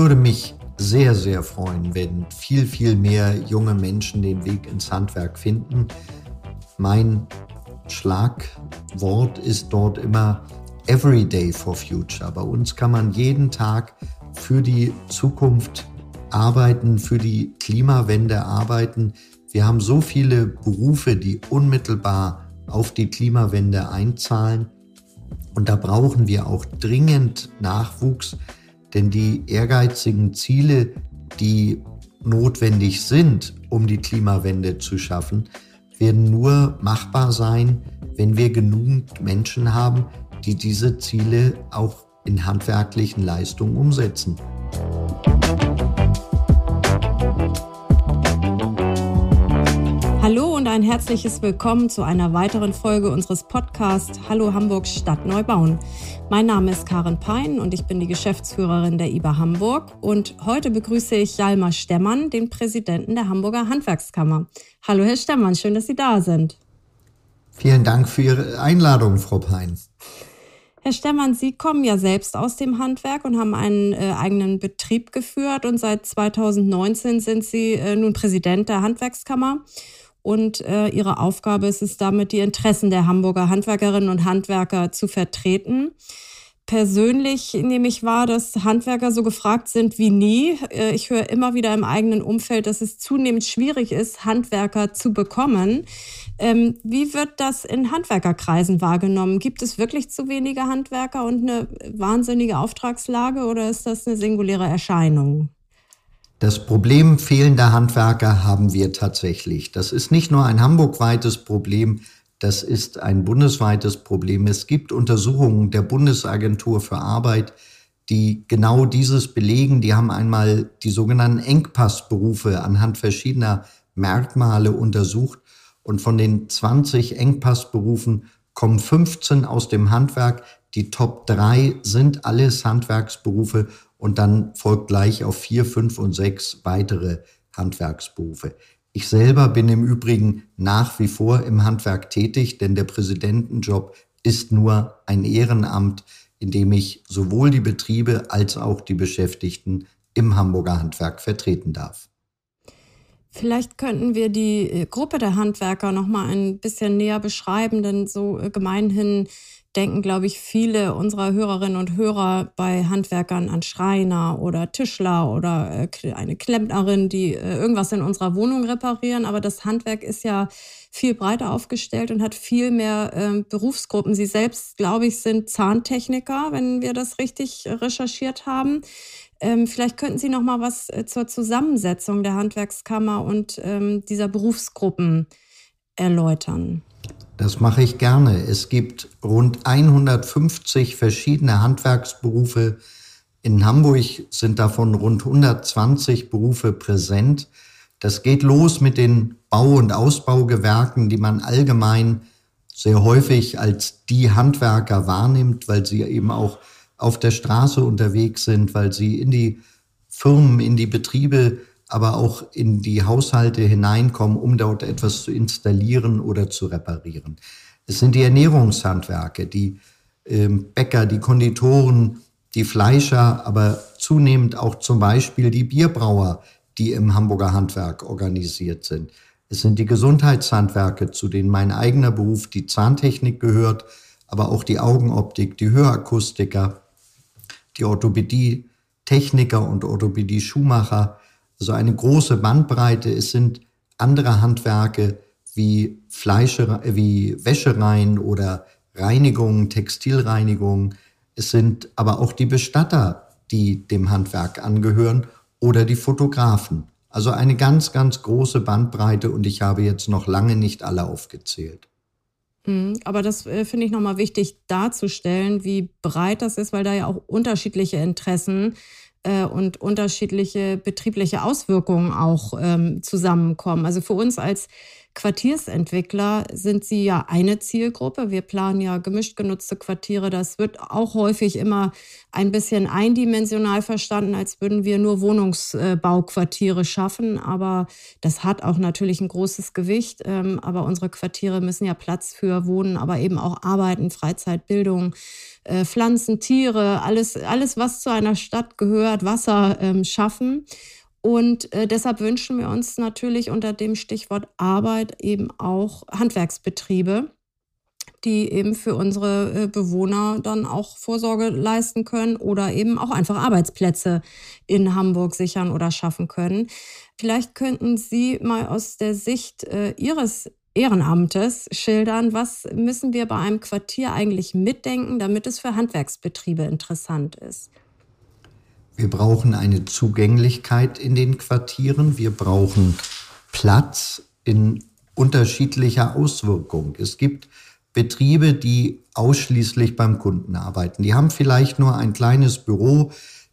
würde mich sehr, sehr freuen, wenn viel, viel mehr junge Menschen den Weg ins Handwerk finden. Mein Schlagwort ist dort immer Everyday for Future. Bei uns kann man jeden Tag für die Zukunft arbeiten, für die Klimawende arbeiten. Wir haben so viele Berufe, die unmittelbar auf die Klimawende einzahlen. Und da brauchen wir auch dringend Nachwuchs, denn die ehrgeizigen Ziele, die notwendig sind, um die Klimawende zu schaffen, werden nur machbar sein, wenn wir genügend Menschen haben, die diese Ziele auch in handwerklichen Leistungen umsetzen. Ein herzliches Willkommen zu einer weiteren Folge unseres Podcasts Hallo Hamburg Stadt Neubauen. Mein Name ist Karin Pein und ich bin die Geschäftsführerin der IBA Hamburg und heute begrüße ich Jalmar Stemmann, den Präsidenten der Hamburger Handwerkskammer. Hallo Herr Stemmann, schön, dass Sie da sind. Vielen Dank für Ihre Einladung, Frau Pein. Herr Stemmann, Sie kommen ja selbst aus dem Handwerk und haben einen äh, eigenen Betrieb geführt und seit 2019 sind Sie äh, nun Präsident der Handwerkskammer und äh, ihre Aufgabe ist es damit, die Interessen der Hamburger Handwerkerinnen und Handwerker zu vertreten. Persönlich nehme ich wahr, dass Handwerker so gefragt sind wie nie. Äh, ich höre immer wieder im eigenen Umfeld, dass es zunehmend schwierig ist, Handwerker zu bekommen. Ähm, wie wird das in Handwerkerkreisen wahrgenommen? Gibt es wirklich zu wenige Handwerker und eine wahnsinnige Auftragslage oder ist das eine singuläre Erscheinung? Das Problem fehlender Handwerker haben wir tatsächlich. Das ist nicht nur ein hamburgweites Problem, das ist ein bundesweites Problem. Es gibt Untersuchungen der Bundesagentur für Arbeit, die genau dieses belegen. Die haben einmal die sogenannten Engpassberufe anhand verschiedener Merkmale untersucht. Und von den 20 Engpassberufen kommen 15 aus dem Handwerk. Die Top 3 sind alles Handwerksberufe und dann folgt gleich auf vier, fünf und sechs weitere Handwerksberufe. Ich selber bin im Übrigen nach wie vor im Handwerk tätig, denn der Präsidentenjob ist nur ein Ehrenamt, in dem ich sowohl die Betriebe als auch die Beschäftigten im Hamburger Handwerk vertreten darf. Vielleicht könnten wir die äh, Gruppe der Handwerker noch mal ein bisschen näher beschreiben, denn so äh, gemeinhin denken, glaube ich, viele unserer Hörerinnen und Hörer bei Handwerkern an Schreiner oder Tischler oder äh, eine Klempnerin, die äh, irgendwas in unserer Wohnung reparieren. Aber das Handwerk ist ja viel breiter aufgestellt und hat viel mehr äh, Berufsgruppen. Sie selbst, glaube ich, sind Zahntechniker, wenn wir das richtig recherchiert haben. Ähm, vielleicht könnten Sie noch mal was äh, zur Zusammensetzung der Handwerkskammer und ähm, dieser Berufsgruppen erläutern. Das mache ich gerne. Es gibt rund 150 verschiedene Handwerksberufe. In Hamburg sind davon rund 120 Berufe präsent. Das geht los mit den Bau- und Ausbaugewerken, die man allgemein sehr häufig als die Handwerker wahrnimmt, weil sie eben auch auf der Straße unterwegs sind, weil sie in die Firmen, in die Betriebe aber auch in die Haushalte hineinkommen, um dort etwas zu installieren oder zu reparieren. Es sind die Ernährungshandwerke, die äh, Bäcker, die Konditoren, die Fleischer, aber zunehmend auch zum Beispiel die Bierbrauer, die im Hamburger Handwerk organisiert sind. Es sind die Gesundheitshandwerke, zu denen mein eigener Beruf, die Zahntechnik gehört, aber auch die Augenoptik, die Hörakustiker, die Orthopädie-Techniker und Orthopädie-Schuhmacher, also eine große Bandbreite. Es sind andere Handwerke wie Fleischer, wie Wäschereien oder Reinigung, Textilreinigung. Es sind aber auch die Bestatter, die dem Handwerk angehören oder die Fotografen. Also eine ganz, ganz große Bandbreite und ich habe jetzt noch lange nicht alle aufgezählt. Mhm, aber das äh, finde ich nochmal wichtig darzustellen, wie breit das ist, weil da ja auch unterschiedliche Interessen äh, und unterschiedliche betriebliche Auswirkungen auch ähm, zusammenkommen. Also für uns als Quartiersentwickler sind Sie ja eine Zielgruppe. Wir planen ja gemischt genutzte Quartiere. Das wird auch häufig immer ein bisschen eindimensional verstanden, als würden wir nur Wohnungsbauquartiere schaffen. Aber das hat auch natürlich ein großes Gewicht. Ähm, aber unsere Quartiere müssen ja Platz für Wohnen, aber eben auch Arbeiten, Freizeit, Bildung, äh, Pflanzen, Tiere, alles, alles, was zu einer Stadt gehört, Wasser ähm, schaffen. Und äh, deshalb wünschen wir uns natürlich unter dem Stichwort Arbeit eben auch Handwerksbetriebe, die eben für unsere äh, Bewohner dann auch Vorsorge leisten können oder eben auch einfach Arbeitsplätze in Hamburg sichern oder schaffen können. Vielleicht könnten Sie mal aus der Sicht äh, Ihres Ehrenamtes schildern, was müssen wir bei einem Quartier eigentlich mitdenken, damit es für Handwerksbetriebe interessant ist. Wir brauchen eine Zugänglichkeit in den Quartieren. Wir brauchen Platz in unterschiedlicher Auswirkung. Es gibt Betriebe, die ausschließlich beim Kunden arbeiten. Die haben vielleicht nur ein kleines Büro,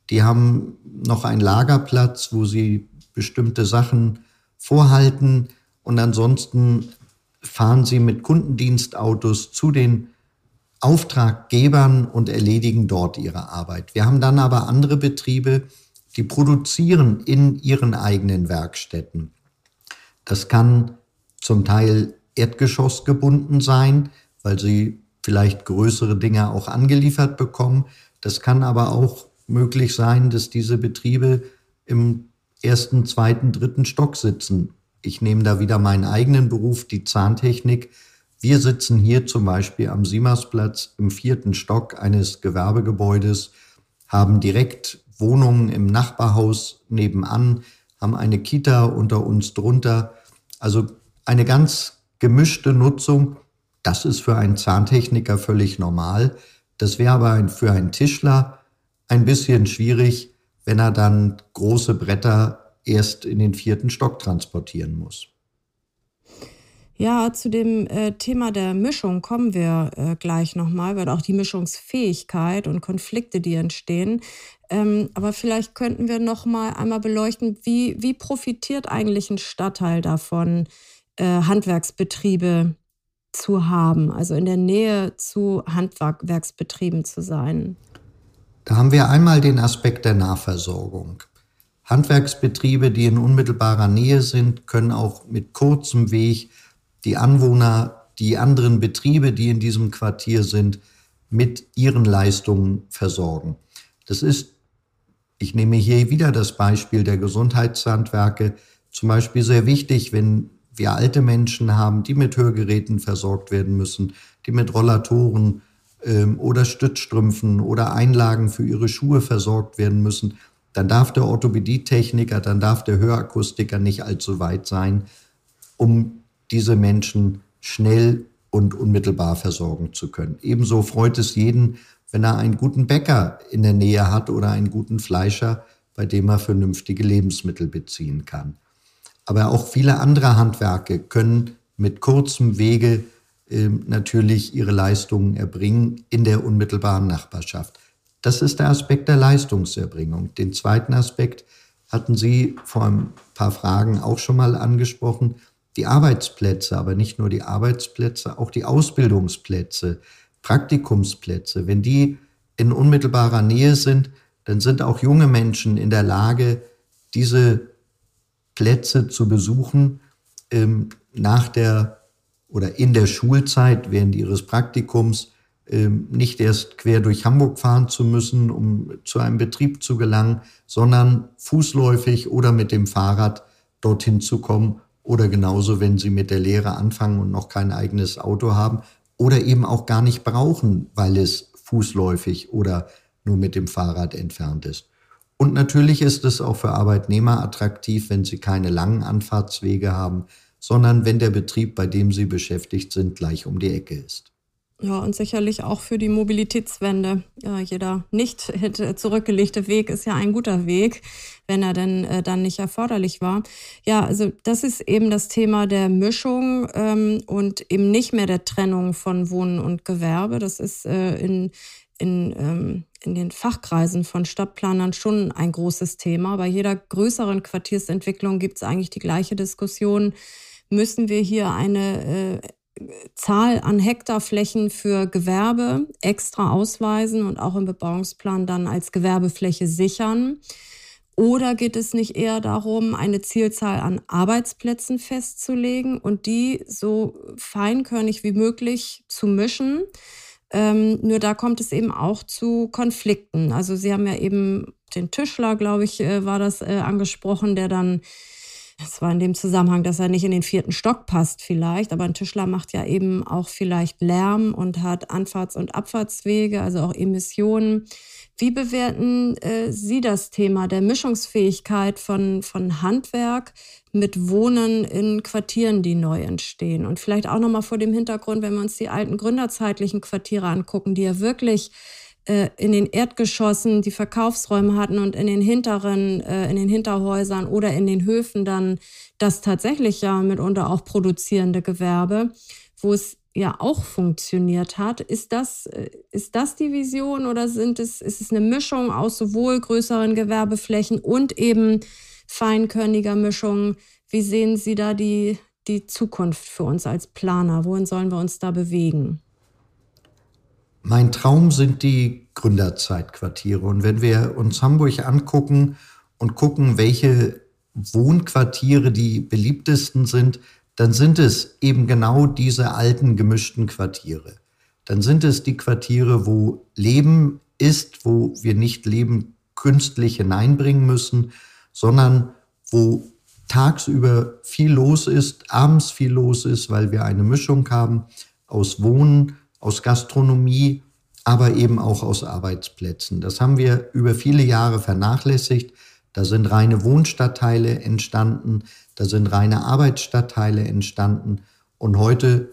die haben noch einen Lagerplatz, wo sie bestimmte Sachen vorhalten und ansonsten fahren sie mit Kundendienstautos zu den Auftraggebern und erledigen dort ihre Arbeit. Wir haben dann aber andere Betriebe, die produzieren in ihren eigenen Werkstätten. Das kann zum Teil erdgeschossgebunden sein, weil sie vielleicht größere Dinge auch angeliefert bekommen. Das kann aber auch möglich sein, dass diese Betriebe im ersten, zweiten, dritten Stock sitzen. Ich nehme da wieder meinen eigenen Beruf, die Zahntechnik. Wir sitzen hier zum Beispiel am Siemersplatz im vierten Stock eines Gewerbegebäudes, haben direkt Wohnungen im Nachbarhaus nebenan, haben eine Kita unter uns drunter. Also eine ganz gemischte Nutzung. Das ist für einen Zahntechniker völlig normal. Das wäre aber für einen Tischler ein bisschen schwierig, wenn er dann große Bretter erst in den vierten Stock transportieren muss. Ja, zu dem äh, Thema der Mischung kommen wir äh, gleich nochmal, weil auch die Mischungsfähigkeit und Konflikte, die entstehen. Ähm, aber vielleicht könnten wir nochmal einmal beleuchten, wie, wie profitiert eigentlich ein Stadtteil davon, äh, Handwerksbetriebe zu haben, also in der Nähe zu Handwerksbetrieben zu sein? Da haben wir einmal den Aspekt der Nahversorgung. Handwerksbetriebe, die in unmittelbarer Nähe sind, können auch mit kurzem Weg die Anwohner, die anderen Betriebe, die in diesem Quartier sind, mit ihren Leistungen versorgen. Das ist, ich nehme hier wieder das Beispiel der Gesundheitshandwerke, zum Beispiel sehr wichtig, wenn wir alte Menschen haben, die mit Hörgeräten versorgt werden müssen, die mit Rollatoren ähm, oder Stützstrümpfen oder Einlagen für ihre Schuhe versorgt werden müssen, dann darf der Orthopädietechniker, dann darf der Hörakustiker nicht allzu weit sein, um diese Menschen schnell und unmittelbar versorgen zu können. Ebenso freut es jeden, wenn er einen guten Bäcker in der Nähe hat oder einen guten Fleischer, bei dem er vernünftige Lebensmittel beziehen kann. Aber auch viele andere Handwerke können mit kurzem Wege äh, natürlich ihre Leistungen erbringen in der unmittelbaren Nachbarschaft. Das ist der Aspekt der Leistungserbringung. Den zweiten Aspekt hatten Sie vor ein paar Fragen auch schon mal angesprochen die Arbeitsplätze, aber nicht nur die Arbeitsplätze, auch die Ausbildungsplätze, Praktikumsplätze, wenn die in unmittelbarer Nähe sind, dann sind auch junge Menschen in der Lage, diese Plätze zu besuchen ähm, nach der oder in der Schulzeit während ihres Praktikums ähm, nicht erst quer durch Hamburg fahren zu müssen, um zu einem Betrieb zu gelangen, sondern fußläufig oder mit dem Fahrrad dorthin zu kommen oder genauso, wenn sie mit der Lehre anfangen und noch kein eigenes Auto haben oder eben auch gar nicht brauchen, weil es fußläufig oder nur mit dem Fahrrad entfernt ist. Und natürlich ist es auch für Arbeitnehmer attraktiv, wenn sie keine langen Anfahrtswege haben, sondern wenn der Betrieb, bei dem sie beschäftigt sind, gleich um die Ecke ist. Ja, und sicherlich auch für die Mobilitätswende. Ja, jeder nicht zurückgelegte Weg ist ja ein guter Weg, wenn er denn äh, dann nicht erforderlich war. Ja, also das ist eben das Thema der Mischung ähm, und eben nicht mehr der Trennung von Wohnen und Gewerbe. Das ist äh, in, in, ähm, in den Fachkreisen von Stadtplanern schon ein großes Thema. Bei jeder größeren Quartiersentwicklung gibt es eigentlich die gleiche Diskussion müssen wir hier eine äh, Zahl an Hektarflächen für Gewerbe extra ausweisen und auch im Bebauungsplan dann als Gewerbefläche sichern? Oder geht es nicht eher darum, eine Zielzahl an Arbeitsplätzen festzulegen und die so feinkörnig wie möglich zu mischen? Ähm, nur da kommt es eben auch zu Konflikten. Also Sie haben ja eben den Tischler, glaube ich, äh, war das äh, angesprochen, der dann es war in dem Zusammenhang, dass er nicht in den vierten Stock passt vielleicht, aber ein Tischler macht ja eben auch vielleicht Lärm und hat Anfahrts- und Abfahrtswege, also auch Emissionen. Wie bewerten äh, Sie das Thema der Mischungsfähigkeit von, von Handwerk mit Wohnen in Quartieren, die neu entstehen? Und vielleicht auch nochmal vor dem Hintergrund, wenn wir uns die alten gründerzeitlichen Quartiere angucken, die ja wirklich äh, in den Erdgeschossen die Verkaufsräume hatten und in den hinteren, äh, in den Hinterhäusern oder in den Höfen dann das tatsächlich ja mitunter auch produzierende Gewerbe, wo es ja auch funktioniert hat. Ist das, äh, ist das die Vision oder sind es, ist es eine Mischung aus sowohl größeren Gewerbeflächen und eben feinkörniger Mischung? Wie sehen Sie da die, die Zukunft für uns als Planer? Wohin sollen wir uns da bewegen? Mein Traum sind die Gründerzeitquartiere. Und wenn wir uns Hamburg angucken und gucken, welche Wohnquartiere die beliebtesten sind, dann sind es eben genau diese alten gemischten Quartiere. Dann sind es die Quartiere, wo Leben ist, wo wir nicht Leben künstlich hineinbringen müssen, sondern wo tagsüber viel los ist, abends viel los ist, weil wir eine Mischung haben aus Wohnen, aus Gastronomie, aber eben auch aus Arbeitsplätzen. Das haben wir über viele Jahre vernachlässigt. Da sind reine Wohnstadtteile entstanden, da sind reine Arbeitsstadtteile entstanden und heute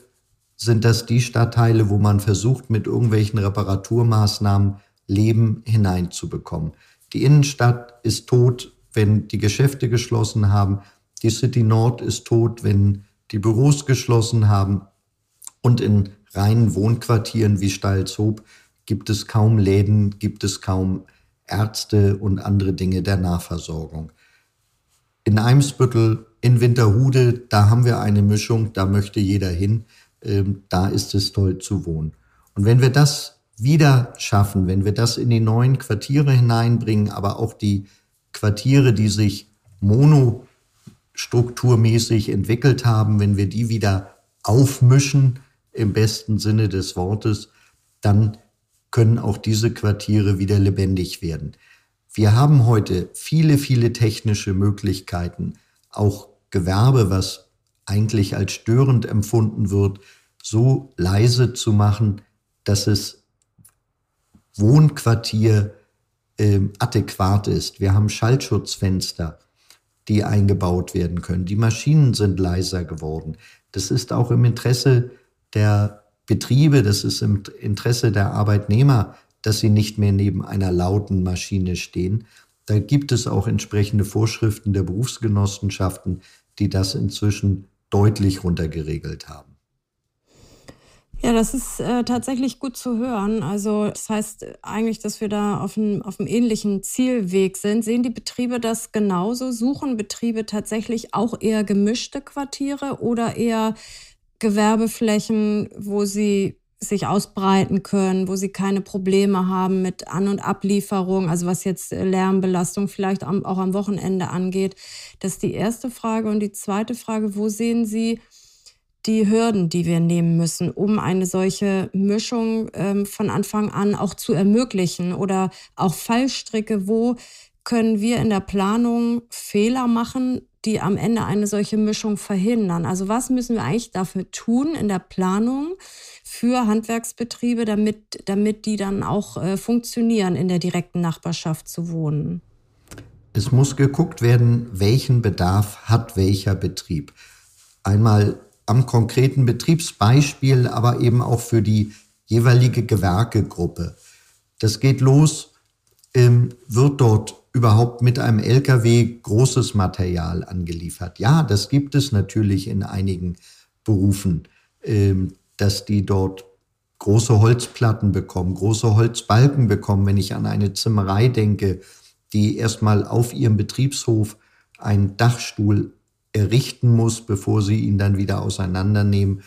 sind das die Stadtteile, wo man versucht, mit irgendwelchen Reparaturmaßnahmen Leben hineinzubekommen. Die Innenstadt ist tot, wenn die Geschäfte geschlossen haben. Die City Nord ist tot, wenn die Büros geschlossen haben. Und in reinen Wohnquartieren wie Steilshoop gibt es kaum Läden, gibt es kaum Ärzte und andere Dinge der Nahversorgung. In Eimsbüttel, in Winterhude, da haben wir eine Mischung, da möchte jeder hin, ähm, da ist es toll zu wohnen. Und wenn wir das wieder schaffen, wenn wir das in die neuen Quartiere hineinbringen, aber auch die Quartiere, die sich monostrukturmäßig entwickelt haben, wenn wir die wieder aufmischen, im besten Sinne des Wortes, dann können auch diese Quartiere wieder lebendig werden. Wir haben heute viele, viele technische Möglichkeiten, auch Gewerbe, was eigentlich als störend empfunden wird, so leise zu machen, dass es Wohnquartier äh, adäquat ist. Wir haben Schallschutzfenster, die eingebaut werden können. Die Maschinen sind leiser geworden. Das ist auch im Interesse der Betriebe, das ist im Interesse der Arbeitnehmer, dass sie nicht mehr neben einer lauten Maschine stehen. Da gibt es auch entsprechende Vorschriften der Berufsgenossenschaften, die das inzwischen deutlich runtergeregelt haben. Ja, das ist äh, tatsächlich gut zu hören. Also das heißt eigentlich, dass wir da auf einem, auf einem ähnlichen Zielweg sind. Sehen die Betriebe das genauso? Suchen Betriebe tatsächlich auch eher gemischte Quartiere oder eher Gewerbeflächen, wo sie sich ausbreiten können, wo sie keine Probleme haben mit An- und Ablieferung, also was jetzt Lärmbelastung vielleicht auch am Wochenende angeht. Das ist die erste Frage. Und die zweite Frage, wo sehen Sie die Hürden, die wir nehmen müssen, um eine solche Mischung ähm, von Anfang an auch zu ermöglichen oder auch Fallstricke, wo können wir in der Planung Fehler machen, die am Ende eine solche Mischung verhindern. Also was müssen wir eigentlich dafür tun in der Planung für Handwerksbetriebe, damit, damit die dann auch äh, funktionieren, in der direkten Nachbarschaft zu wohnen? Es muss geguckt werden, welchen Bedarf hat welcher Betrieb. Einmal am konkreten Betriebsbeispiel, aber eben auch für die jeweilige Gewerkegruppe. Das geht los, ähm, wird dort überhaupt mit einem Lkw großes Material angeliefert. Ja, das gibt es natürlich in einigen Berufen, ähm, dass die dort große Holzplatten bekommen, große Holzbalken bekommen. Wenn ich an eine Zimmerei denke, die erstmal auf ihrem Betriebshof einen Dachstuhl errichten muss, bevor sie ihn dann wieder auseinandernehmen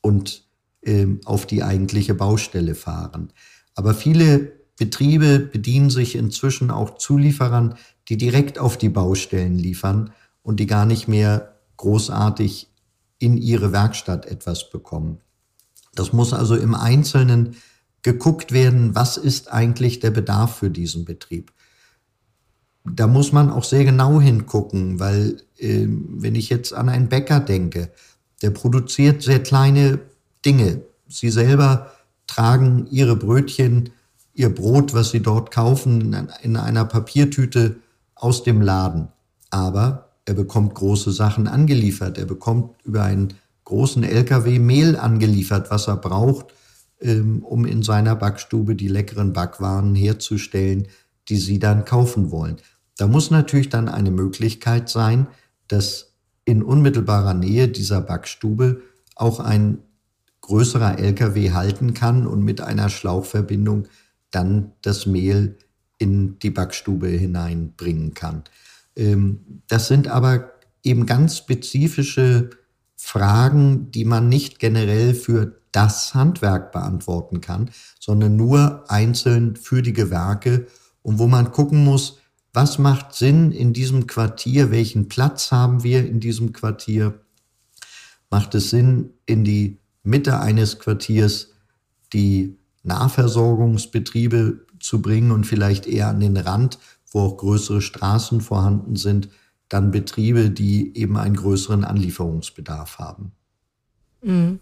und äh, auf die eigentliche Baustelle fahren. Aber viele Betriebe bedienen sich inzwischen auch Zulieferern, die direkt auf die Baustellen liefern und die gar nicht mehr großartig in ihre Werkstatt etwas bekommen. Das muss also im Einzelnen geguckt werden, was ist eigentlich der Bedarf für diesen Betrieb. Da muss man auch sehr genau hingucken, weil äh, wenn ich jetzt an einen Bäcker denke, der produziert sehr kleine Dinge. Sie selber tragen ihre Brötchen, ihr Brot, was sie dort kaufen, in einer Papiertüte aus dem Laden. Aber er bekommt große Sachen angeliefert. Er bekommt über einen großen LKW Mehl angeliefert, was er braucht, ähm, um in seiner Backstube die leckeren Backwaren herzustellen, die Sie dann kaufen wollen. Da muss natürlich dann eine Möglichkeit sein, dass in unmittelbarer Nähe dieser Backstube auch ein größerer LKW halten kann und mit einer Schlauchverbindung dann das Mehl in die Backstube hineinbringen kann. Ähm, das sind aber eben ganz spezifische Fragen, die man nicht generell für das Handwerk beantworten kann, sondern nur einzeln für die Gewerke und wo man gucken muss, was macht Sinn in diesem Quartier, welchen Platz haben wir in diesem Quartier, macht es Sinn, in die Mitte eines Quartiers die Nahversorgungsbetriebe zu bringen und vielleicht eher an den Rand, wo auch größere Straßen vorhanden sind, dann Betriebe, die eben einen größeren Anlieferungsbedarf haben. Mhm.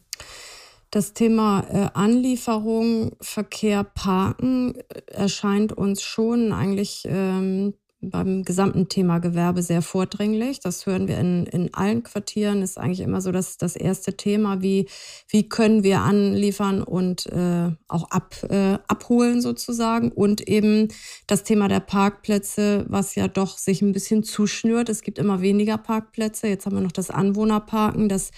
Das Thema äh, Anlieferung, Verkehr, Parken äh, erscheint uns schon eigentlich ähm, beim gesamten Thema Gewerbe sehr vordringlich. Das hören wir in, in allen Quartieren. Ist eigentlich immer so das, das erste Thema, wie, wie können wir anliefern und äh, auch ab, äh, abholen sozusagen. Und eben das Thema der Parkplätze, was ja doch sich ein bisschen zuschnürt. Es gibt immer weniger Parkplätze. Jetzt haben wir noch das Anwohnerparken, das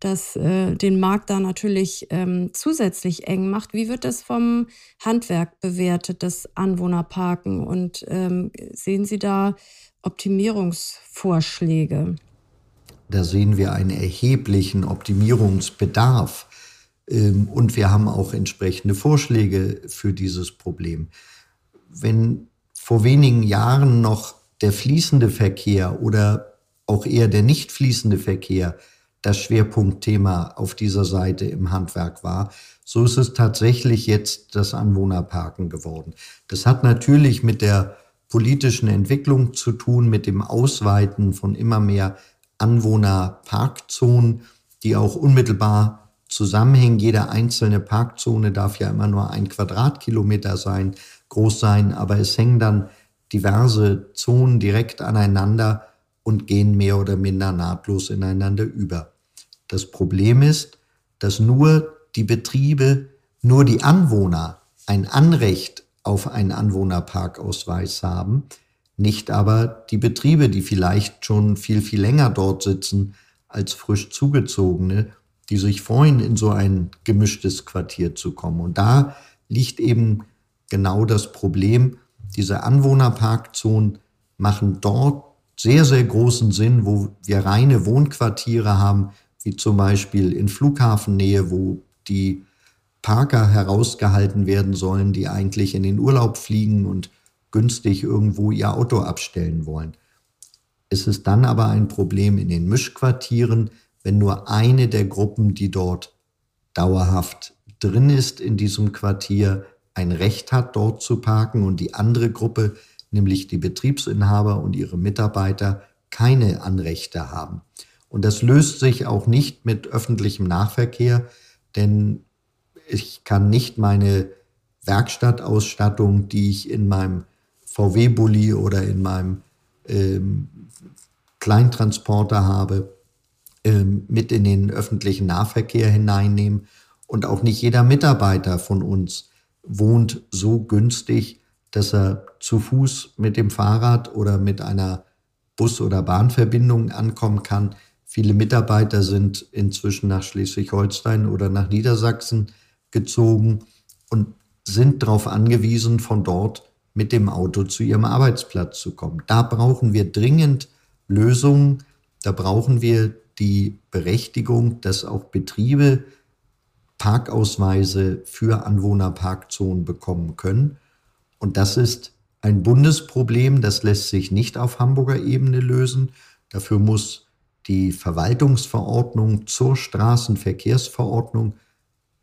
das äh, den Markt da natürlich ähm, zusätzlich eng macht. Wie wird das vom Handwerk bewertet, das Anwohnerparken? Und ähm, sehen Sie da Optimierungsvorschläge? Da sehen wir einen erheblichen Optimierungsbedarf. Ähm, und wir haben auch entsprechende Vorschläge für dieses Problem. Wenn vor wenigen Jahren noch der fließende Verkehr oder auch eher der nicht fließende Verkehr das Schwerpunktthema auf dieser Seite im Handwerk war. So ist es tatsächlich jetzt das Anwohnerparken geworden. Das hat natürlich mit der politischen Entwicklung zu tun, mit dem Ausweiten von immer mehr Anwohnerparkzonen, die auch unmittelbar zusammenhängen. Jede einzelne Parkzone darf ja immer nur ein Quadratkilometer sein, groß sein, aber es hängen dann diverse Zonen direkt aneinander und gehen mehr oder minder nahtlos ineinander über. Das Problem ist, dass nur die Betriebe, nur die Anwohner ein Anrecht auf einen Anwohnerparkausweis haben, nicht aber die Betriebe, die vielleicht schon viel, viel länger dort sitzen als frisch zugezogene, die sich freuen, in so ein gemischtes Quartier zu kommen. Und da liegt eben genau das Problem. Diese Anwohnerparkzonen machen dort sehr, sehr großen Sinn, wo wir reine Wohnquartiere haben, wie zum Beispiel in Flughafennähe, wo die Parker herausgehalten werden sollen, die eigentlich in den Urlaub fliegen und günstig irgendwo ihr Auto abstellen wollen. Es ist dann aber ein Problem in den Mischquartieren, wenn nur eine der Gruppen, die dort dauerhaft drin ist in diesem Quartier, ein Recht hat, dort zu parken und die andere Gruppe nämlich die Betriebsinhaber und ihre Mitarbeiter, keine Anrechte haben. Und das löst sich auch nicht mit öffentlichem Nahverkehr, denn ich kann nicht meine Werkstattausstattung, die ich in meinem VW-Bully oder in meinem ähm, Kleintransporter habe, ähm, mit in den öffentlichen Nahverkehr hineinnehmen. Und auch nicht jeder Mitarbeiter von uns wohnt so günstig, dass er zu Fuß mit dem Fahrrad oder mit einer Bus- oder Bahnverbindung ankommen kann. Viele Mitarbeiter sind inzwischen nach Schleswig-Holstein oder nach Niedersachsen gezogen und sind darauf angewiesen, von dort mit dem Auto zu ihrem Arbeitsplatz zu kommen. Da brauchen wir dringend Lösungen. Da brauchen wir die Berechtigung, dass auch Betriebe Parkausweise für Anwohnerparkzonen bekommen können. Und das ist ein Bundesproblem, das lässt sich nicht auf Hamburger Ebene lösen. Dafür muss die Verwaltungsverordnung zur Straßenverkehrsverordnung,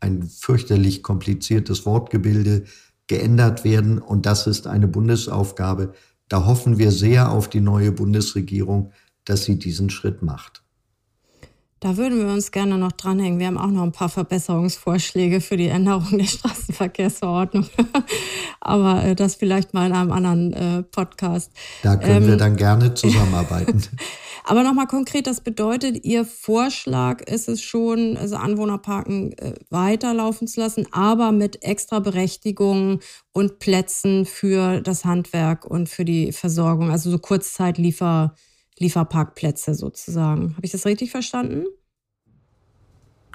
ein fürchterlich kompliziertes Wortgebilde, geändert werden. Und das ist eine Bundesaufgabe. Da hoffen wir sehr auf die neue Bundesregierung, dass sie diesen Schritt macht. Da würden wir uns gerne noch dranhängen. Wir haben auch noch ein paar Verbesserungsvorschläge für die Änderung der Straßenverkehrsverordnung. Aber äh, das vielleicht mal in einem anderen äh, Podcast. Da können ähm, wir dann gerne zusammenarbeiten. Aber nochmal konkret, das bedeutet, Ihr Vorschlag ist es schon, also Anwohnerparken äh, weiterlaufen zu lassen, aber mit extra Berechtigungen und Plätzen für das Handwerk und für die Versorgung, also so Kurzzeitliefer. Lieferparkplätze sozusagen. Habe ich das richtig verstanden?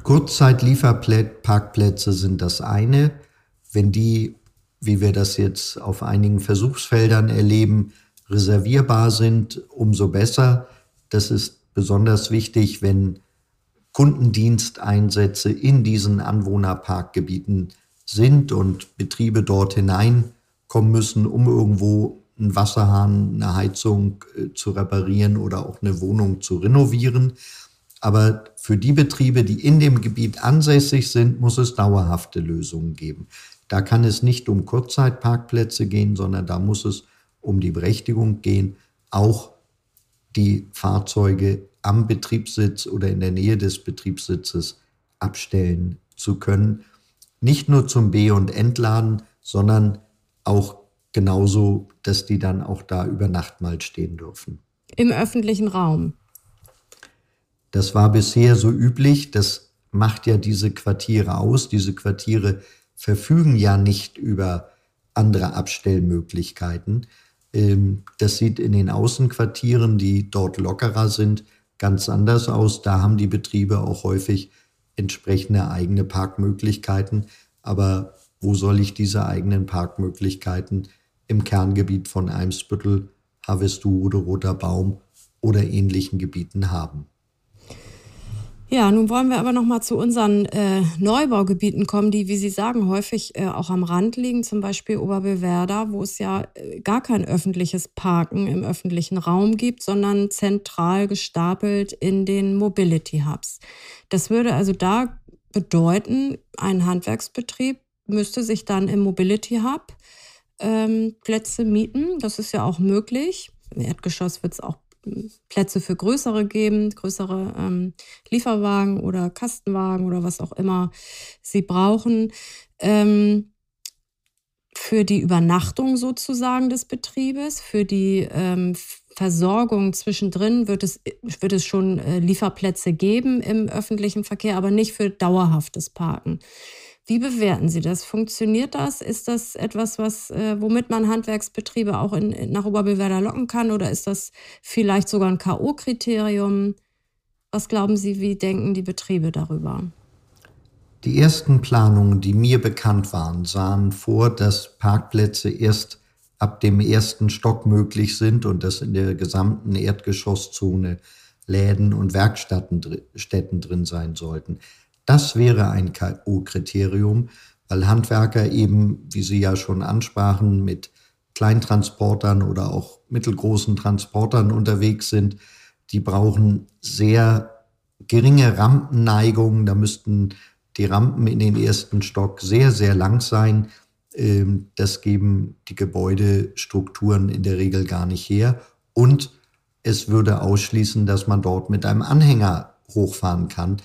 Kurzzeitlieferparkplätze sind das eine. Wenn die, wie wir das jetzt auf einigen Versuchsfeldern erleben, reservierbar sind, umso besser. Das ist besonders wichtig, wenn Kundendiensteinsätze in diesen Anwohnerparkgebieten sind und Betriebe dort hineinkommen müssen, um irgendwo einen Wasserhahn, eine Heizung äh, zu reparieren oder auch eine Wohnung zu renovieren. Aber für die Betriebe, die in dem Gebiet ansässig sind, muss es dauerhafte Lösungen geben. Da kann es nicht um Kurzzeitparkplätze gehen, sondern da muss es um die Berechtigung gehen, auch die Fahrzeuge am Betriebssitz oder in der Nähe des Betriebssitzes abstellen zu können. Nicht nur zum B- und Entladen, sondern auch genauso, dass die dann auch da über Nacht mal stehen dürfen. Im öffentlichen Raum. Das war bisher so üblich. Das macht ja diese Quartiere aus. Diese Quartiere verfügen ja nicht über andere Abstellmöglichkeiten. Ähm, das sieht in den Außenquartieren, die dort lockerer sind, ganz anders aus. Da haben die Betriebe auch häufig entsprechende eigene Parkmöglichkeiten. Aber wo soll ich diese eigenen Parkmöglichkeiten im Kerngebiet von Eimsbüttel, Harvestude, Roter Baum oder ähnlichen Gebieten haben. Ja, nun wollen wir aber noch mal zu unseren äh, Neubaugebieten kommen, die, wie Sie sagen, häufig äh, auch am Rand liegen, zum Beispiel Oberbewerder, wo es ja äh, gar kein öffentliches Parken im öffentlichen Raum gibt, sondern zentral gestapelt in den Mobility Hubs. Das würde also da bedeuten, ein Handwerksbetrieb müsste sich dann im Mobility Hub ähm, Plätze mieten. Das ist ja auch möglich. Im Erdgeschoss wird es auch hm, Plätze für größere geben, größere ähm, Lieferwagen oder Kastenwagen oder was auch immer sie brauchen. Ähm, für die Übernachtung sozusagen des Betriebes, für die ähm, Versorgung zwischendrin wird es, wird es schon äh, Lieferplätze geben im öffentlichen Verkehr, aber nicht für dauerhaftes Parken. Wie bewerten Sie das? Funktioniert das? Ist das etwas, was, äh, womit man Handwerksbetriebe auch in, nach Oberbewerder locken kann? Oder ist das vielleicht sogar ein K.O.-Kriterium? Was glauben Sie, wie denken die Betriebe darüber? Die ersten Planungen, die mir bekannt waren, sahen vor, dass Parkplätze erst ab dem ersten Stock möglich sind und dass in der gesamten Erdgeschosszone Läden und Werkstätten drin sein sollten. Das wäre ein KO-Kriterium, weil Handwerker eben, wie Sie ja schon ansprachen, mit Kleintransportern oder auch mittelgroßen Transportern unterwegs sind. Die brauchen sehr geringe Rampenneigungen. Da müssten die Rampen in den ersten Stock sehr, sehr lang sein. Ähm, das geben die Gebäudestrukturen in der Regel gar nicht her. Und es würde ausschließen, dass man dort mit einem Anhänger hochfahren kann,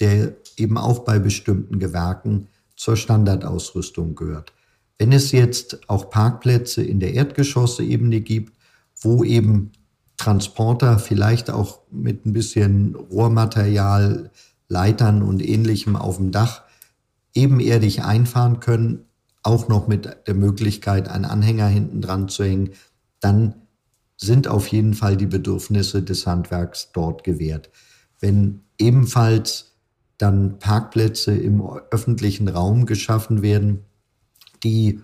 der eben auch bei bestimmten Gewerken zur Standardausrüstung gehört. Wenn es jetzt auch Parkplätze in der Erdgeschossebene gibt, wo eben Transporter vielleicht auch mit ein bisschen Rohrmaterial, Leitern und ähnlichem auf dem Dach ebenerdig einfahren können, auch noch mit der Möglichkeit, einen Anhänger hinten dran zu hängen, dann sind auf jeden Fall die Bedürfnisse des Handwerks dort gewährt. Wenn ebenfalls dann Parkplätze im öffentlichen Raum geschaffen werden, die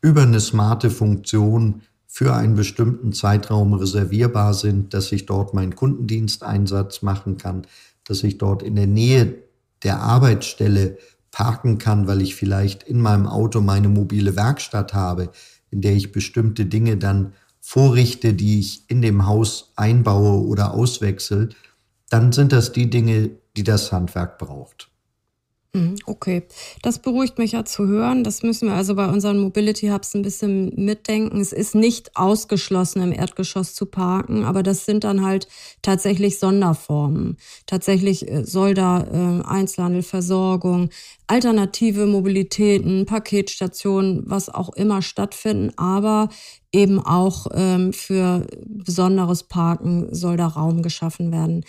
über eine smarte Funktion für einen bestimmten Zeitraum reservierbar sind, dass ich dort meinen Kundendiensteinsatz machen kann, dass ich dort in der Nähe der Arbeitsstelle parken kann, weil ich vielleicht in meinem Auto meine mobile Werkstatt habe, in der ich bestimmte Dinge dann vorrichte, die ich in dem Haus einbaue oder auswechsel, dann sind das die Dinge, die das Handwerk braucht. Mhm, okay, das beruhigt mich ja zu hören. Das müssen wir also bei unseren Mobility Hubs ein bisschen mitdenken. Es ist nicht ausgeschlossen, im Erdgeschoss zu parken, aber das sind dann halt tatsächlich Sonderformen. Tatsächlich äh, soll da äh, Einzelhandel, Versorgung, alternative Mobilitäten, Paketstationen, was auch immer stattfinden, aber eben auch ähm, für besonderes Parken soll da Raum geschaffen werden.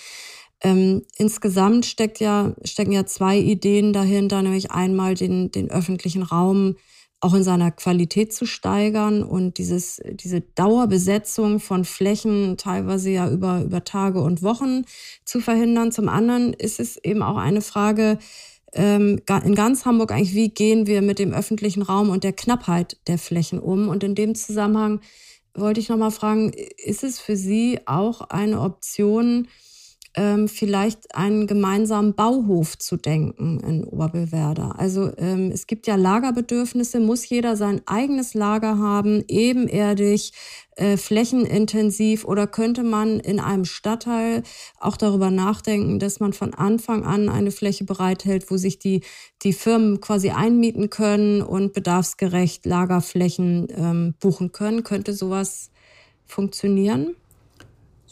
Ähm, insgesamt steckt ja, stecken ja zwei Ideen dahinter, nämlich einmal den, den öffentlichen Raum auch in seiner Qualität zu steigern und dieses, diese Dauerbesetzung von Flächen teilweise ja über, über Tage und Wochen zu verhindern. Zum anderen ist es eben auch eine Frage, ähm, in ganz Hamburg eigentlich, wie gehen wir mit dem öffentlichen Raum und der Knappheit der Flächen um? Und in dem Zusammenhang wollte ich nochmal fragen, ist es für Sie auch eine Option, ähm, vielleicht einen gemeinsamen Bauhof zu denken in Oberbillwerder. Also ähm, es gibt ja Lagerbedürfnisse, muss jeder sein eigenes Lager haben, ebenerdig, äh, flächenintensiv oder könnte man in einem Stadtteil auch darüber nachdenken, dass man von Anfang an eine Fläche bereithält, wo sich die, die Firmen quasi einmieten können und bedarfsgerecht Lagerflächen ähm, buchen können? Könnte sowas funktionieren?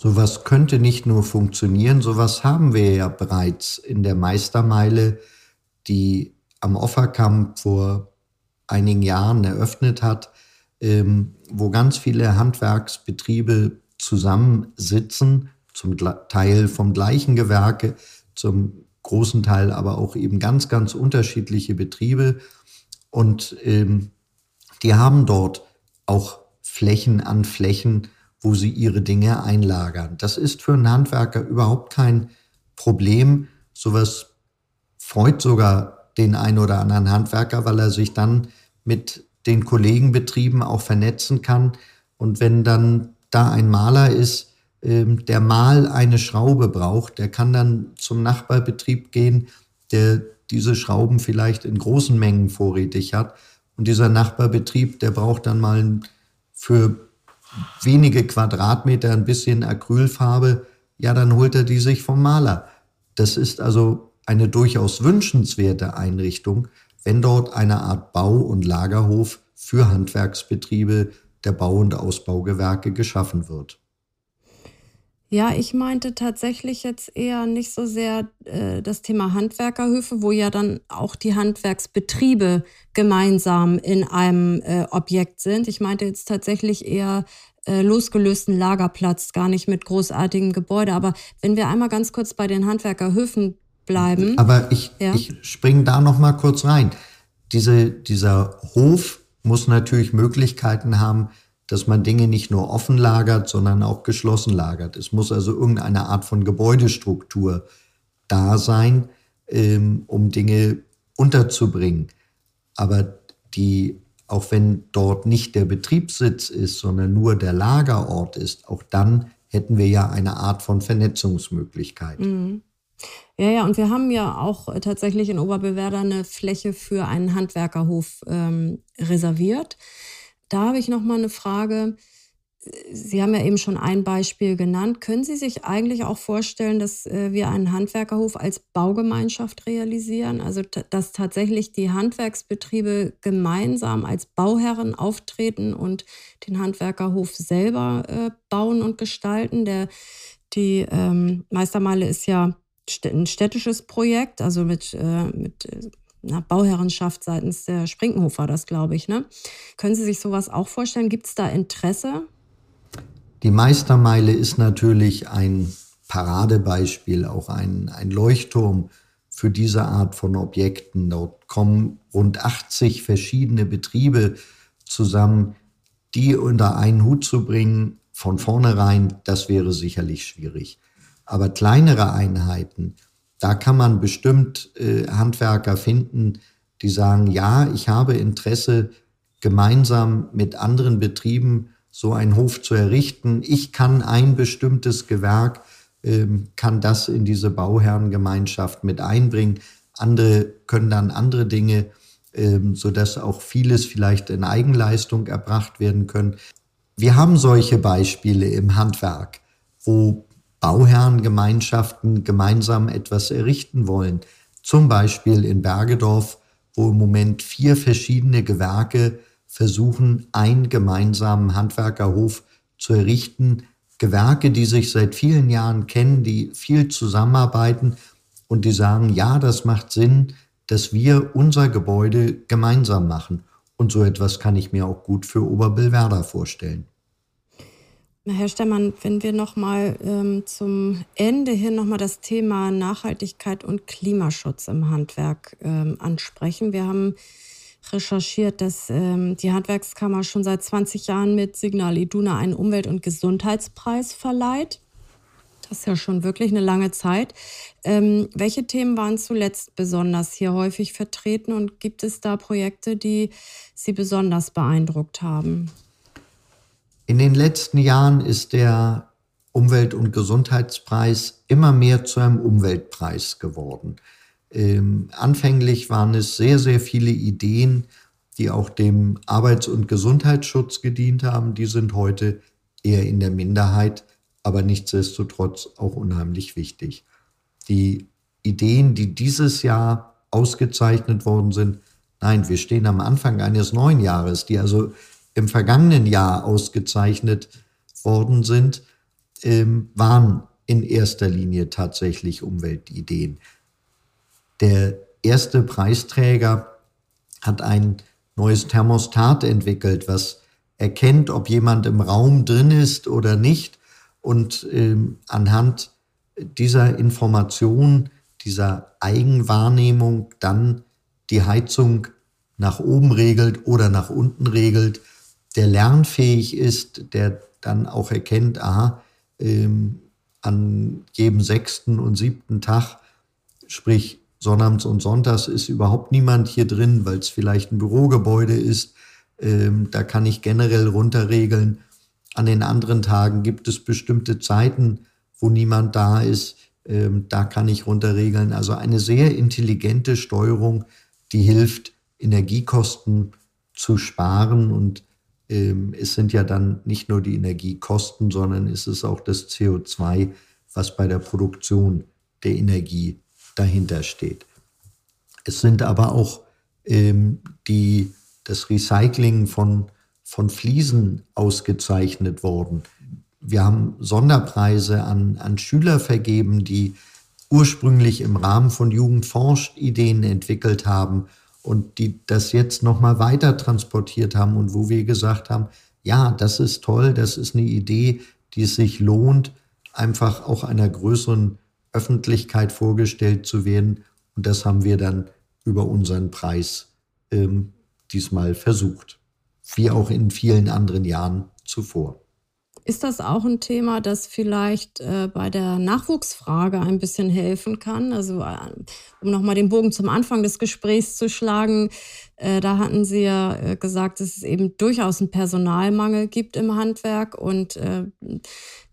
Sowas könnte nicht nur funktionieren, sowas haben wir ja bereits in der Meistermeile, die am Offerkamp vor einigen Jahren eröffnet hat, ähm, wo ganz viele Handwerksbetriebe zusammensitzen, zum Teil vom gleichen Gewerke, zum großen Teil aber auch eben ganz, ganz unterschiedliche Betriebe. Und ähm, die haben dort auch Flächen an Flächen, wo sie ihre Dinge einlagern. Das ist für einen Handwerker überhaupt kein Problem. Sowas freut sogar den einen oder anderen Handwerker, weil er sich dann mit den Kollegenbetrieben auch vernetzen kann. Und wenn dann da ein Maler ist, ähm, der mal eine Schraube braucht, der kann dann zum Nachbarbetrieb gehen, der diese Schrauben vielleicht in großen Mengen vorrätig hat. Und dieser Nachbarbetrieb, der braucht dann mal für wenige Quadratmeter, ein bisschen Acrylfarbe, ja, dann holt er die sich vom Maler. Das ist also eine durchaus wünschenswerte Einrichtung, wenn dort eine Art Bau- und Lagerhof für Handwerksbetriebe der Bau- und Ausbaugewerke geschaffen wird. Ja, ich meinte tatsächlich jetzt eher nicht so sehr äh, das Thema Handwerkerhöfe, wo ja dann auch die Handwerksbetriebe gemeinsam in einem äh, Objekt sind. Ich meinte jetzt tatsächlich eher äh, losgelösten Lagerplatz, gar nicht mit großartigem Gebäude. Aber wenn wir einmal ganz kurz bei den Handwerkerhöfen bleiben. Aber ich, ja. ich springe da noch mal kurz rein. Diese, dieser Hof muss natürlich Möglichkeiten haben, dass man Dinge nicht nur offen lagert, sondern auch geschlossen lagert. Es muss also irgendeine Art von Gebäudestruktur da sein, ähm, um Dinge unterzubringen. Aber die, auch wenn dort nicht der Betriebssitz ist, sondern nur der Lagerort ist, auch dann hätten wir ja eine Art von Vernetzungsmöglichkeit. Mhm. Ja, ja, und wir haben ja auch tatsächlich in Oberbewerder eine Fläche für einen Handwerkerhof ähm, reserviert. Da habe ich noch mal eine Frage. Sie haben ja eben schon ein Beispiel genannt. Können Sie sich eigentlich auch vorstellen, dass äh, wir einen Handwerkerhof als Baugemeinschaft realisieren? Also, dass tatsächlich die Handwerksbetriebe gemeinsam als Bauherren auftreten und den Handwerkerhof selber äh, bauen und gestalten? Der, die ähm, Meistermeile ist ja ein städtisches Projekt, also mit, äh, mit na, Bauherrenschaft seitens der Sprinkenhof war das, glaube ich. Ne? Können Sie sich sowas auch vorstellen? Gibt es da Interesse? Die Meistermeile ist natürlich ein Paradebeispiel, auch ein, ein Leuchtturm für diese Art von Objekten. Dort kommen rund 80 verschiedene Betriebe zusammen, die unter einen Hut zu bringen, von vornherein, das wäre sicherlich schwierig. Aber kleinere Einheiten, da kann man bestimmt äh, Handwerker finden, die sagen, ja, ich habe Interesse, gemeinsam mit anderen Betrieben so einen Hof zu errichten. Ich kann ein bestimmtes Gewerk, ähm, kann das in diese Bauherrengemeinschaft mit einbringen. Andere können dann andere Dinge, ähm, sodass auch vieles vielleicht in Eigenleistung erbracht werden können. Wir haben solche Beispiele im Handwerk, wo Bauherrengemeinschaften gemeinsam etwas errichten wollen. Zum Beispiel in Bergedorf, wo im Moment vier verschiedene Gewerke versuchen, einen gemeinsamen Handwerkerhof zu errichten. Gewerke, die sich seit vielen Jahren kennen, die viel zusammenarbeiten und die sagen, ja, das macht Sinn, dass wir unser Gebäude gemeinsam machen. Und so etwas kann ich mir auch gut für Oberbillwerder vorstellen. Herr Stemmann, wenn wir nochmal ähm, zum Ende hin nochmal das Thema Nachhaltigkeit und Klimaschutz im Handwerk ähm, ansprechen. Wir haben recherchiert, dass ähm, die Handwerkskammer schon seit 20 Jahren mit Signal Iduna einen Umwelt- und Gesundheitspreis verleiht. Das ist ja schon wirklich eine lange Zeit. Ähm, welche Themen waren zuletzt besonders hier häufig vertreten und gibt es da Projekte, die Sie besonders beeindruckt haben? In den letzten Jahren ist der Umwelt- und Gesundheitspreis immer mehr zu einem Umweltpreis geworden. Ähm, anfänglich waren es sehr, sehr viele Ideen, die auch dem Arbeits- und Gesundheitsschutz gedient haben. Die sind heute eher in der Minderheit, aber nichtsdestotrotz auch unheimlich wichtig. Die Ideen, die dieses Jahr ausgezeichnet worden sind, nein, wir stehen am Anfang eines neuen Jahres, die also im vergangenen Jahr ausgezeichnet worden sind, ähm, waren in erster Linie tatsächlich Umweltideen. Der erste Preisträger hat ein neues Thermostat entwickelt, was erkennt, ob jemand im Raum drin ist oder nicht und ähm, anhand dieser Information, dieser Eigenwahrnehmung dann die Heizung nach oben regelt oder nach unten regelt der lernfähig ist, der dann auch erkennt, aha, ähm, an jedem sechsten und siebten Tag, sprich Sonnabends und Sonntags, ist überhaupt niemand hier drin, weil es vielleicht ein Bürogebäude ist. Ähm, da kann ich generell runterregeln. An den anderen Tagen gibt es bestimmte Zeiten, wo niemand da ist. Ähm, da kann ich runterregeln. Also eine sehr intelligente Steuerung, die hilft, Energiekosten zu sparen und ähm, es sind ja dann nicht nur die Energiekosten, sondern es ist auch das CO2, was bei der Produktion der Energie dahinter steht. Es sind aber auch ähm, die, das Recycling von, von Fliesen ausgezeichnet worden. Wir haben Sonderpreise an, an Schüler vergeben, die ursprünglich im Rahmen von Jugendforscht Ideen entwickelt haben und die das jetzt nochmal weiter transportiert haben und wo wir gesagt haben, ja, das ist toll, das ist eine Idee, die es sich lohnt, einfach auch einer größeren Öffentlichkeit vorgestellt zu werden. Und das haben wir dann über unseren Preis ähm, diesmal versucht, wie auch in vielen anderen Jahren zuvor. Ist das auch ein Thema, das vielleicht äh, bei der Nachwuchsfrage ein bisschen helfen kann? Also äh, um nochmal den Bogen zum Anfang des Gesprächs zu schlagen, da hatten Sie ja äh, gesagt, dass es eben durchaus einen Personalmangel gibt im Handwerk und äh,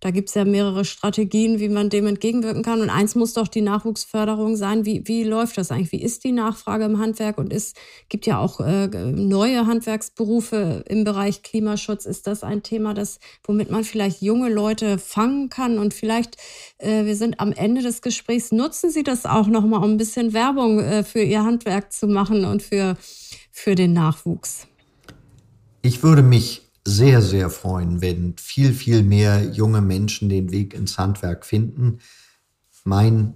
da gibt es ja mehrere Strategien, wie man dem entgegenwirken kann. Und eins muss doch die Nachwuchsförderung sein. Wie, wie läuft das eigentlich? Wie ist die Nachfrage im Handwerk? Und es gibt ja auch äh, neue Handwerksberufe im Bereich Klimaschutz. Ist das ein Thema, das, womit man vielleicht junge Leute fangen kann? Und vielleicht, äh, wir sind am Ende des Gesprächs, nutzen Sie das auch nochmal, um ein bisschen Werbung äh, für Ihr Handwerk zu machen und für, für den Nachwuchs? Ich würde mich sehr, sehr freuen, wenn viel, viel mehr junge Menschen den Weg ins Handwerk finden. Mein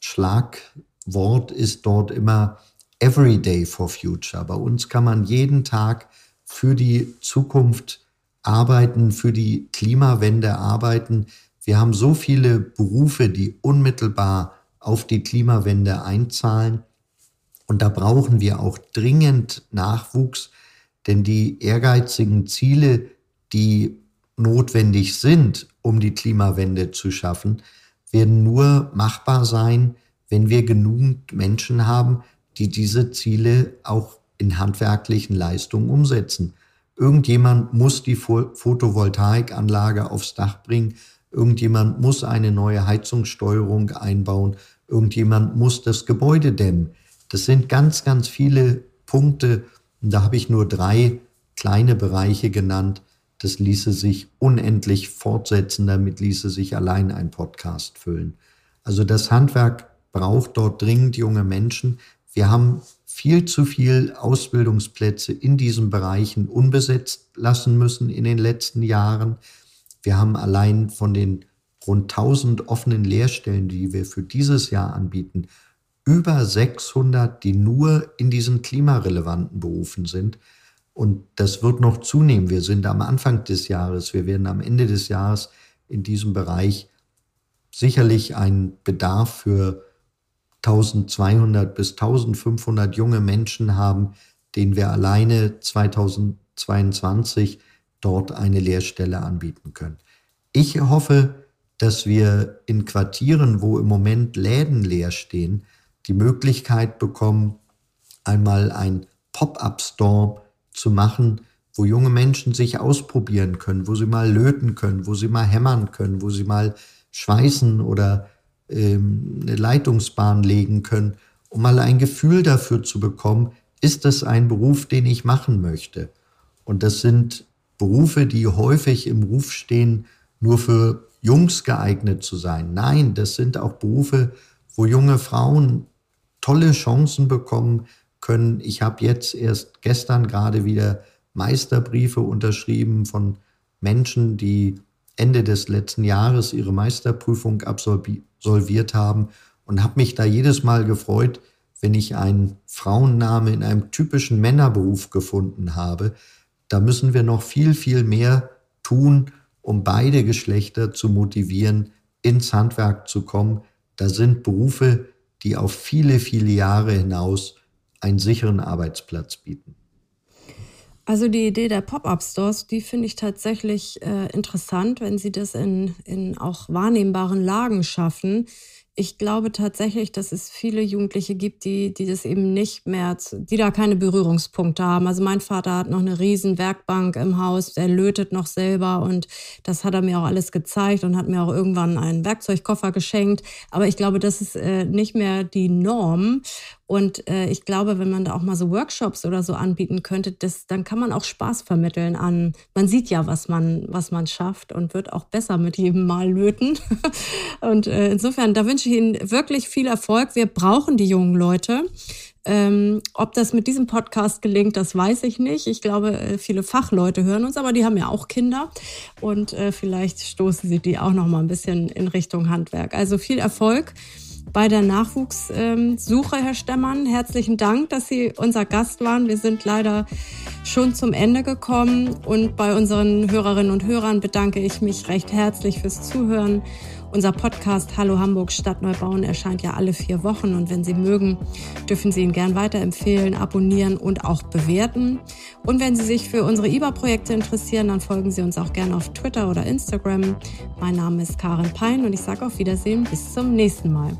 Schlagwort ist dort immer Everyday for Future. Bei uns kann man jeden Tag für die Zukunft arbeiten, für die Klimawende arbeiten. Wir haben so viele Berufe, die unmittelbar auf die Klimawende einzahlen. Und da brauchen wir auch dringend Nachwuchs, denn die ehrgeizigen Ziele, die notwendig sind, um die Klimawende zu schaffen, werden nur machbar sein, wenn wir genügend Menschen haben, die diese Ziele auch in handwerklichen Leistungen umsetzen. Irgendjemand muss die Photovoltaikanlage aufs Dach bringen. Irgendjemand muss eine neue Heizungssteuerung einbauen. Irgendjemand muss das Gebäude dämmen. Das sind ganz, ganz viele Punkte. Da habe ich nur drei kleine Bereiche genannt. Das ließe sich unendlich fortsetzen. Damit ließe sich allein ein Podcast füllen. Also das Handwerk braucht dort dringend junge Menschen. Wir haben viel zu viel Ausbildungsplätze in diesen Bereichen unbesetzt lassen müssen in den letzten Jahren. Wir haben allein von den rund 1000 offenen Lehrstellen, die wir für dieses Jahr anbieten, über 600, die nur in diesen klimarelevanten Berufen sind. Und das wird noch zunehmen. Wir sind am Anfang des Jahres, wir werden am Ende des Jahres in diesem Bereich sicherlich einen Bedarf für 1200 bis 1500 junge Menschen haben, denen wir alleine 2022 dort eine Lehrstelle anbieten können. Ich hoffe, dass wir in Quartieren, wo im Moment Läden leer stehen, die Möglichkeit bekommen, einmal ein Pop-up-Store zu machen, wo junge Menschen sich ausprobieren können, wo sie mal löten können, wo sie mal hämmern können, wo sie mal schweißen oder ähm, eine Leitungsbahn legen können, um mal ein Gefühl dafür zu bekommen, ist das ein Beruf, den ich machen möchte? Und das sind Berufe, die häufig im Ruf stehen, nur für Jungs geeignet zu sein. Nein, das sind auch Berufe, wo junge Frauen tolle Chancen bekommen können. Ich habe jetzt erst gestern gerade wieder Meisterbriefe unterschrieben von Menschen, die Ende des letzten Jahres ihre Meisterprüfung absolviert haben und habe mich da jedes Mal gefreut, wenn ich einen Frauenname in einem typischen Männerberuf gefunden habe. Da müssen wir noch viel, viel mehr tun, um beide Geschlechter zu motivieren, ins Handwerk zu kommen. Da sind Berufe, die auf viele, viele Jahre hinaus einen sicheren Arbeitsplatz bieten. Also die Idee der Pop-up-Stores, die finde ich tatsächlich äh, interessant, wenn sie das in, in auch wahrnehmbaren Lagen schaffen. Ich glaube tatsächlich, dass es viele Jugendliche gibt, die, die das eben nicht mehr, die da keine Berührungspunkte haben. Also mein Vater hat noch eine riesen Werkbank im Haus, der lötet noch selber und das hat er mir auch alles gezeigt und hat mir auch irgendwann einen Werkzeugkoffer geschenkt. Aber ich glaube, das ist äh, nicht mehr die Norm. Und äh, ich glaube, wenn man da auch mal so Workshops oder so anbieten könnte, das, dann kann man auch Spaß vermitteln an, man sieht ja, was man, was man schafft und wird auch besser mit jedem Mal löten. und äh, insofern, da wünsche ich Ihnen wirklich viel Erfolg. Wir brauchen die jungen Leute. Ähm, ob das mit diesem Podcast gelingt, das weiß ich nicht. Ich glaube, äh, viele Fachleute hören uns, aber die haben ja auch Kinder und äh, vielleicht stoßen sie die auch noch mal ein bisschen in Richtung Handwerk. Also viel Erfolg bei der Nachwuchssuche, Herr Stemmann. Herzlichen Dank, dass Sie unser Gast waren. Wir sind leider schon zum Ende gekommen und bei unseren Hörerinnen und Hörern bedanke ich mich recht herzlich fürs Zuhören. Unser Podcast Hallo Hamburg Stadt Neubauen erscheint ja alle vier Wochen und wenn Sie mögen, dürfen Sie ihn gern weiterempfehlen, abonnieren und auch bewerten. Und wenn Sie sich für unsere IBA-Projekte interessieren, dann folgen Sie uns auch gerne auf Twitter oder Instagram. Mein Name ist Karin Pein und ich sage auf Wiedersehen bis zum nächsten Mal.